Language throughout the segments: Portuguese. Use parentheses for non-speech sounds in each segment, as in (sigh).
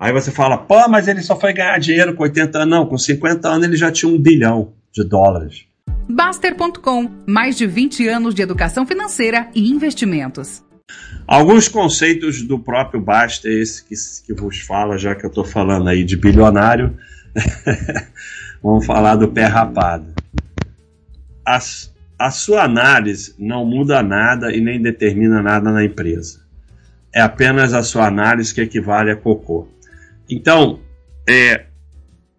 Aí você fala, pô, mas ele só foi ganhar dinheiro com 80 anos. Não, com 50 anos ele já tinha um bilhão de dólares. Baster.com mais de 20 anos de educação financeira e investimentos. Alguns conceitos do próprio Baster, esse que, que vos fala, já que eu estou falando aí de bilionário, (laughs) vamos falar do pé rapado. As, a sua análise não muda nada e nem determina nada na empresa. É apenas a sua análise que equivale a cocô. Então, é,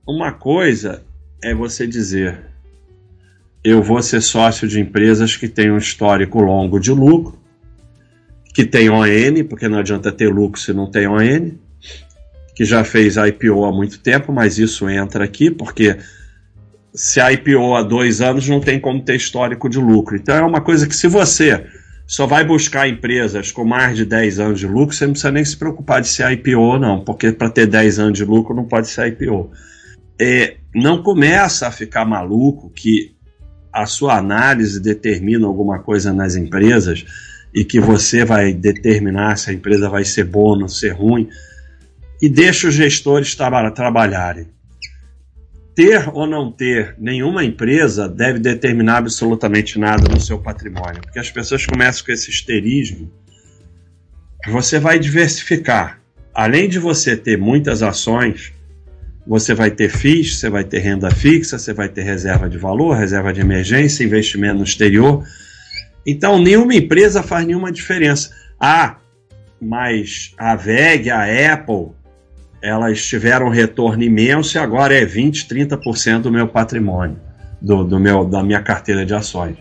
uma coisa é você dizer: eu vou ser sócio de empresas que têm um histórico longo de lucro, que tem ON, porque não adianta ter lucro se não tem ON, que já fez IPO há muito tempo, mas isso entra aqui, porque se IPO há dois anos não tem como ter histórico de lucro. Então é uma coisa que se você só vai buscar empresas com mais de 10 anos de lucro, você não precisa nem se preocupar de ser IPO ou não, porque para ter 10 anos de lucro não pode ser IPO. É, não começa a ficar maluco que a sua análise determina alguma coisa nas empresas e que você vai determinar se a empresa vai ser boa ou ser ruim, e deixa os gestores tra trabalharem. Ter ou não ter nenhuma empresa deve determinar absolutamente nada no seu patrimônio, porque as pessoas começam com esse histerismo. Você vai diversificar. Além de você ter muitas ações, você vai ter FIIs, você vai ter renda fixa, você vai ter reserva de valor, reserva de emergência, investimento no exterior. Então, nenhuma empresa faz nenhuma diferença. Ah, mas a VEG, a Apple, elas tiveram um retorno imenso e agora é 20, 30% do meu patrimônio, do, do meu, da minha carteira de ações.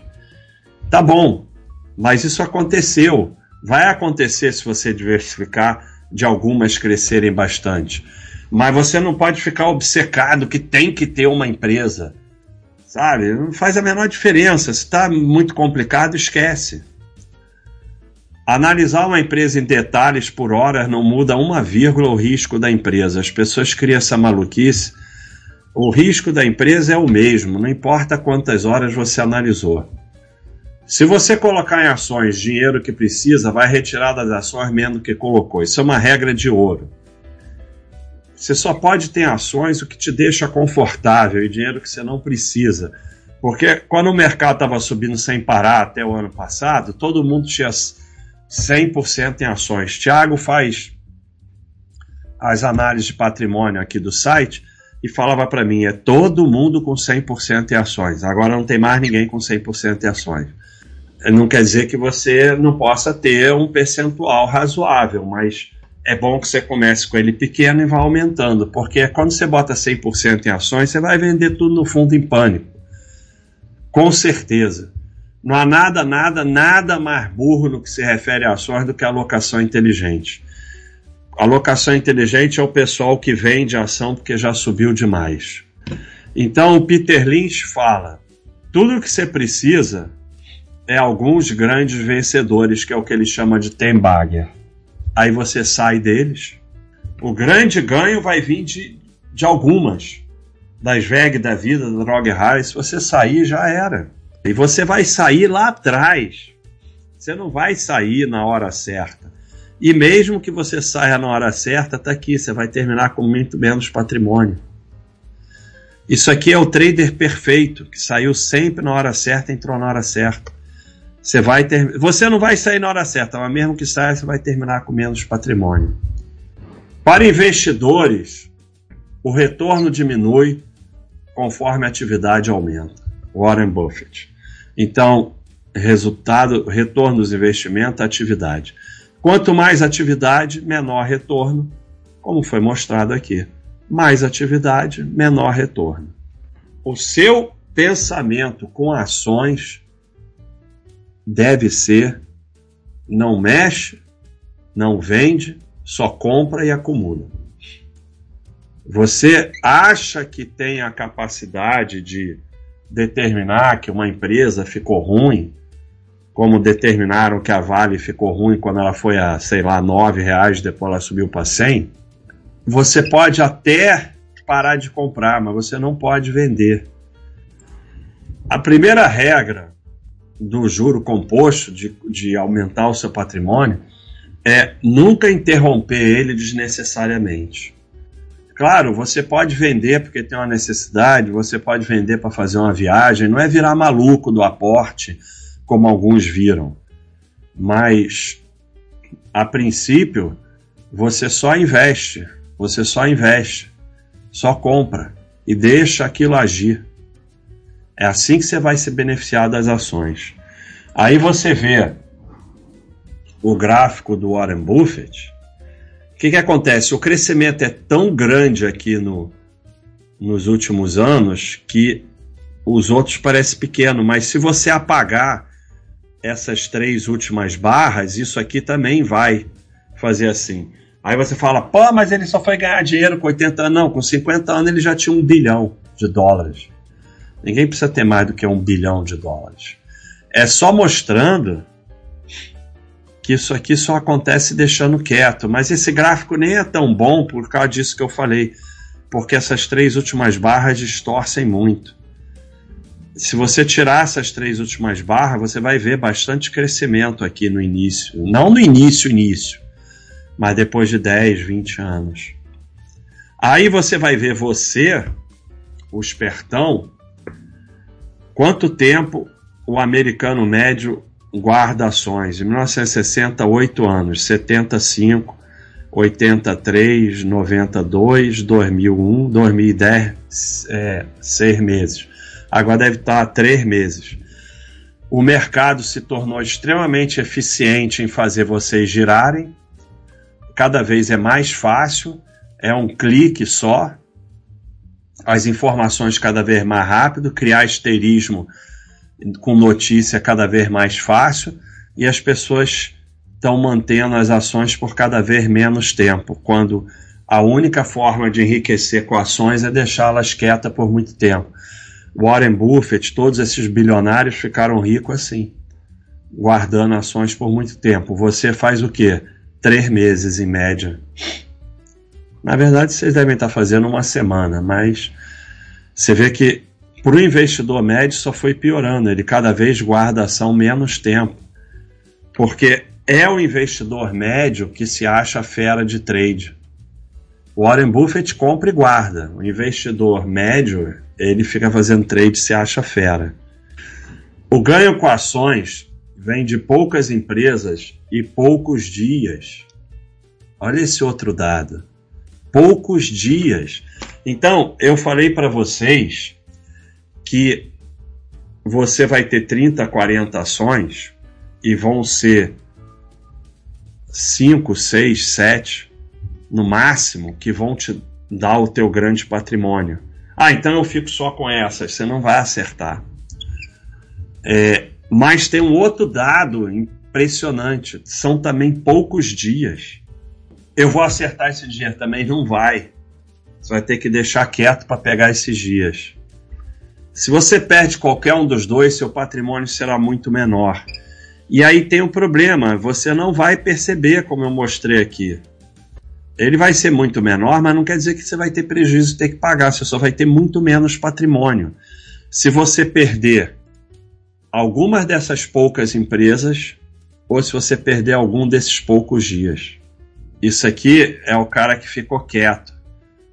Tá bom, mas isso aconteceu. Vai acontecer se você diversificar, de algumas crescerem bastante. Mas você não pode ficar obcecado que tem que ter uma empresa. Sabe? Não faz a menor diferença. Se está muito complicado, esquece. Analisar uma empresa em detalhes por hora não muda uma vírgula o risco da empresa. As pessoas criam essa maluquice. O risco da empresa é o mesmo, não importa quantas horas você analisou. Se você colocar em ações dinheiro que precisa, vai retirar das ações menos que colocou. Isso é uma regra de ouro. Você só pode ter ações o que te deixa confortável e dinheiro que você não precisa. Porque quando o mercado estava subindo sem parar até o ano passado, todo mundo tinha 100% em ações. Tiago faz as análises de patrimônio aqui do site e falava para mim: é todo mundo com 100% em ações. Agora não tem mais ninguém com 100% em ações. Não quer dizer que você não possa ter um percentual razoável, mas é bom que você comece com ele pequeno e vá aumentando, porque quando você bota 100% em ações, você vai vender tudo no fundo em pânico. Com certeza. Não há nada, nada, nada mais burro no que se refere a ações do que a alocação inteligente. A alocação inteligente é o pessoal que vende ação porque já subiu demais. Então o Peter Lynch fala: tudo o que você precisa é alguns grandes vencedores, que é o que ele chama de ten bagger aí você sai deles. O grande ganho vai vir de, de algumas, das VEG da vida, da Droga Rara. Se você sair, já era. E você vai sair lá atrás. Você não vai sair na hora certa. E mesmo que você saia na hora certa, tá aqui, você vai terminar com muito menos patrimônio. Isso aqui é o trader perfeito, que saiu sempre na hora certa, entrou na hora certa. Você vai ter, você não vai sair na hora certa, mas mesmo que saia, você vai terminar com menos patrimônio. Para investidores, o retorno diminui conforme a atividade aumenta. Warren Buffett. Então, resultado, retorno dos investimentos, atividade. Quanto mais atividade, menor retorno, como foi mostrado aqui. Mais atividade, menor retorno. O seu pensamento com ações deve ser não mexe, não vende, só compra e acumula. Você acha que tem a capacidade de determinar que uma empresa ficou ruim, como determinaram que a Vale ficou ruim quando ela foi a, sei lá, nove reais, depois ela subiu para 100? Você pode até parar de comprar, mas você não pode vender. A primeira regra do juro composto, de, de aumentar o seu patrimônio, é nunca interromper ele desnecessariamente. Claro, você pode vender porque tem uma necessidade, você pode vender para fazer uma viagem, não é virar maluco do aporte, como alguns viram. Mas, a princípio, você só investe, você só investe, só compra e deixa aquilo agir. É assim que você vai se beneficiar das ações. Aí você vê o gráfico do Warren Buffett, que, que acontece? O crescimento é tão grande aqui no, nos últimos anos que os outros parecem pequeno, mas se você apagar essas três últimas barras, isso aqui também vai fazer assim. Aí você fala, pô, mas ele só foi ganhar dinheiro com 80 anos. Não, com 50 anos ele já tinha um bilhão de dólares. Ninguém precisa ter mais do que um bilhão de dólares. É só mostrando que isso aqui só acontece deixando quieto. Mas esse gráfico nem é tão bom por causa disso que eu falei, porque essas três últimas barras distorcem muito. Se você tirar essas três últimas barras, você vai ver bastante crescimento aqui no início. Não no início, início, mas depois de 10, 20 anos. Aí você vai ver você, o espertão, quanto tempo o americano médio guarda ações. Em 1960, 8 anos. 75, 83, 92, 2001, 2010, é, 6 meses. Agora deve estar 3 meses. O mercado se tornou extremamente eficiente em fazer vocês girarem. Cada vez é mais fácil, é um clique só. As informações cada vez mais rápido, criar esterismo com notícia cada vez mais fácil e as pessoas estão mantendo as ações por cada vez menos tempo, quando a única forma de enriquecer com ações é deixá-las quietas por muito tempo. Warren Buffett, todos esses bilionários ficaram ricos assim, guardando ações por muito tempo. Você faz o quê? Três meses em média. Na verdade, vocês devem estar fazendo uma semana, mas você vê que para o investidor médio só foi piorando, ele cada vez guarda ação menos tempo, porque é o investidor médio que se acha fera de trade. Warren Buffett compra e guarda. O investidor médio, ele fica fazendo trade e se acha fera. O ganho com ações vem de poucas empresas e poucos dias. Olha esse outro dado. Poucos dias. Então, eu falei para vocês que você vai ter 30, 40 ações e vão ser 5, 6, 7 no máximo que vão te dar o teu grande patrimônio. Ah, então eu fico só com essas, você não vai acertar. É, mas tem um outro dado impressionante, são também poucos dias. Eu vou acertar esse dia também, não vai. Você vai ter que deixar quieto para pegar esses dias. Se você perde qualquer um dos dois, seu patrimônio será muito menor. E aí tem um problema, você não vai perceber, como eu mostrei aqui. Ele vai ser muito menor, mas não quer dizer que você vai ter prejuízo e ter que pagar, você só vai ter muito menos patrimônio. Se você perder algumas dessas poucas empresas, ou se você perder algum desses poucos dias. Isso aqui é o cara que ficou quieto.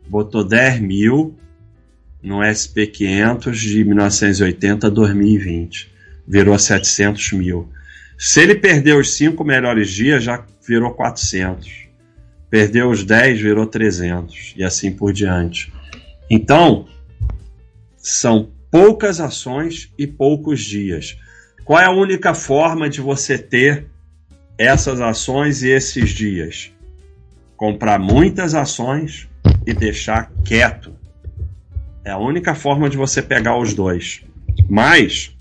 Botou 10 mil, no SP500 de 1980 a 2020. Virou 700 mil. Se ele perdeu os 5 melhores dias, já virou 400. Perdeu os 10, virou 300. E assim por diante. Então, são poucas ações e poucos dias. Qual é a única forma de você ter essas ações e esses dias? Comprar muitas ações e deixar quieto é a única forma de você pegar os dois. Mas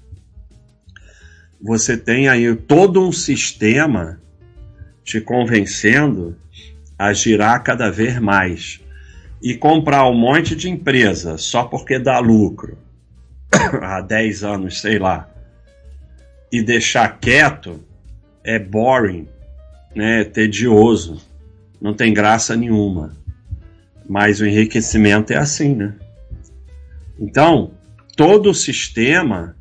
você tem aí todo um sistema te convencendo a girar cada vez mais e comprar um monte de empresa só porque dá lucro (coughs) há 10 anos, sei lá, e deixar quieto é boring, né? É tedioso, não tem graça nenhuma. Mas o enriquecimento é assim, né? Então, todo o sistema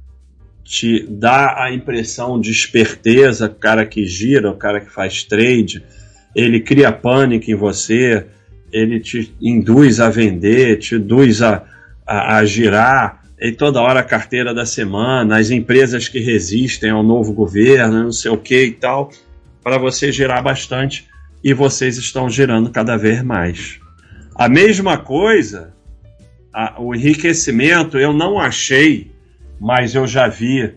te dá a impressão de esperteza, o cara que gira, o cara que faz trade, ele cria pânico em você, ele te induz a vender, te induz a, a, a girar e toda hora a carteira da semana, as empresas que resistem ao novo governo, não sei o que e tal, para você girar bastante e vocês estão girando cada vez mais. A mesma coisa, a, o enriquecimento, eu não achei, mas eu já vi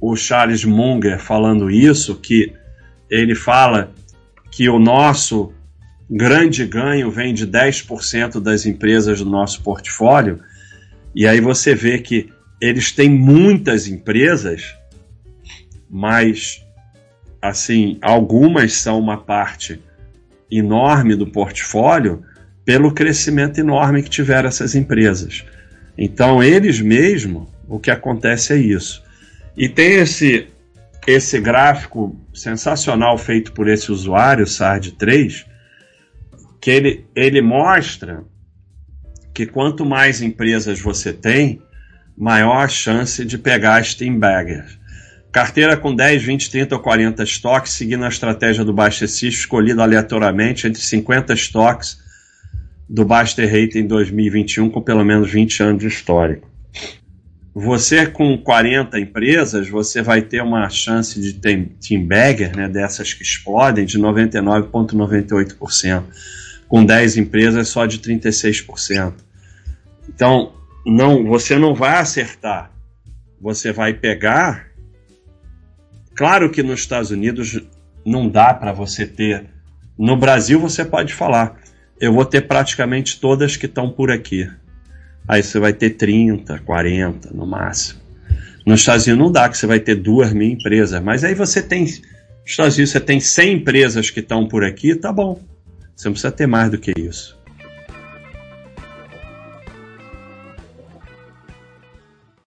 o Charles Munger falando isso, que ele fala que o nosso grande ganho vem de 10% das empresas do nosso portfólio, e aí você vê que eles têm muitas empresas, mas assim, algumas são uma parte enorme do portfólio pelo crescimento enorme que tiveram essas empresas. Então, eles mesmo, o que acontece é isso. E tem esse esse gráfico sensacional feito por esse usuário, SARD3, que ele, ele mostra que quanto mais empresas você tem, maior a chance de pegar as team baggers. Carteira com 10, 20, 30 ou 40 estoques, seguindo a estratégia do System, escolhido aleatoriamente entre 50 estoques do Baster Rate em 2021, com pelo menos 20 anos de histórico. Você com 40 empresas, você vai ter uma chance de team bagger, né, dessas que explodem, de 99,98%. Com 10 empresas, só de 36%. Então, não, você não vai acertar. Você vai pegar. Claro que nos Estados Unidos não dá para você ter. No Brasil você pode falar, eu vou ter praticamente todas que estão por aqui. Aí você vai ter 30, 40 no máximo. Nos Estados Unidos não dá, que você vai ter duas mil empresas. Mas aí você tem. Nos Estados Unidos você tem 100 empresas que estão por aqui, tá bom. Você não precisa ter mais do que isso.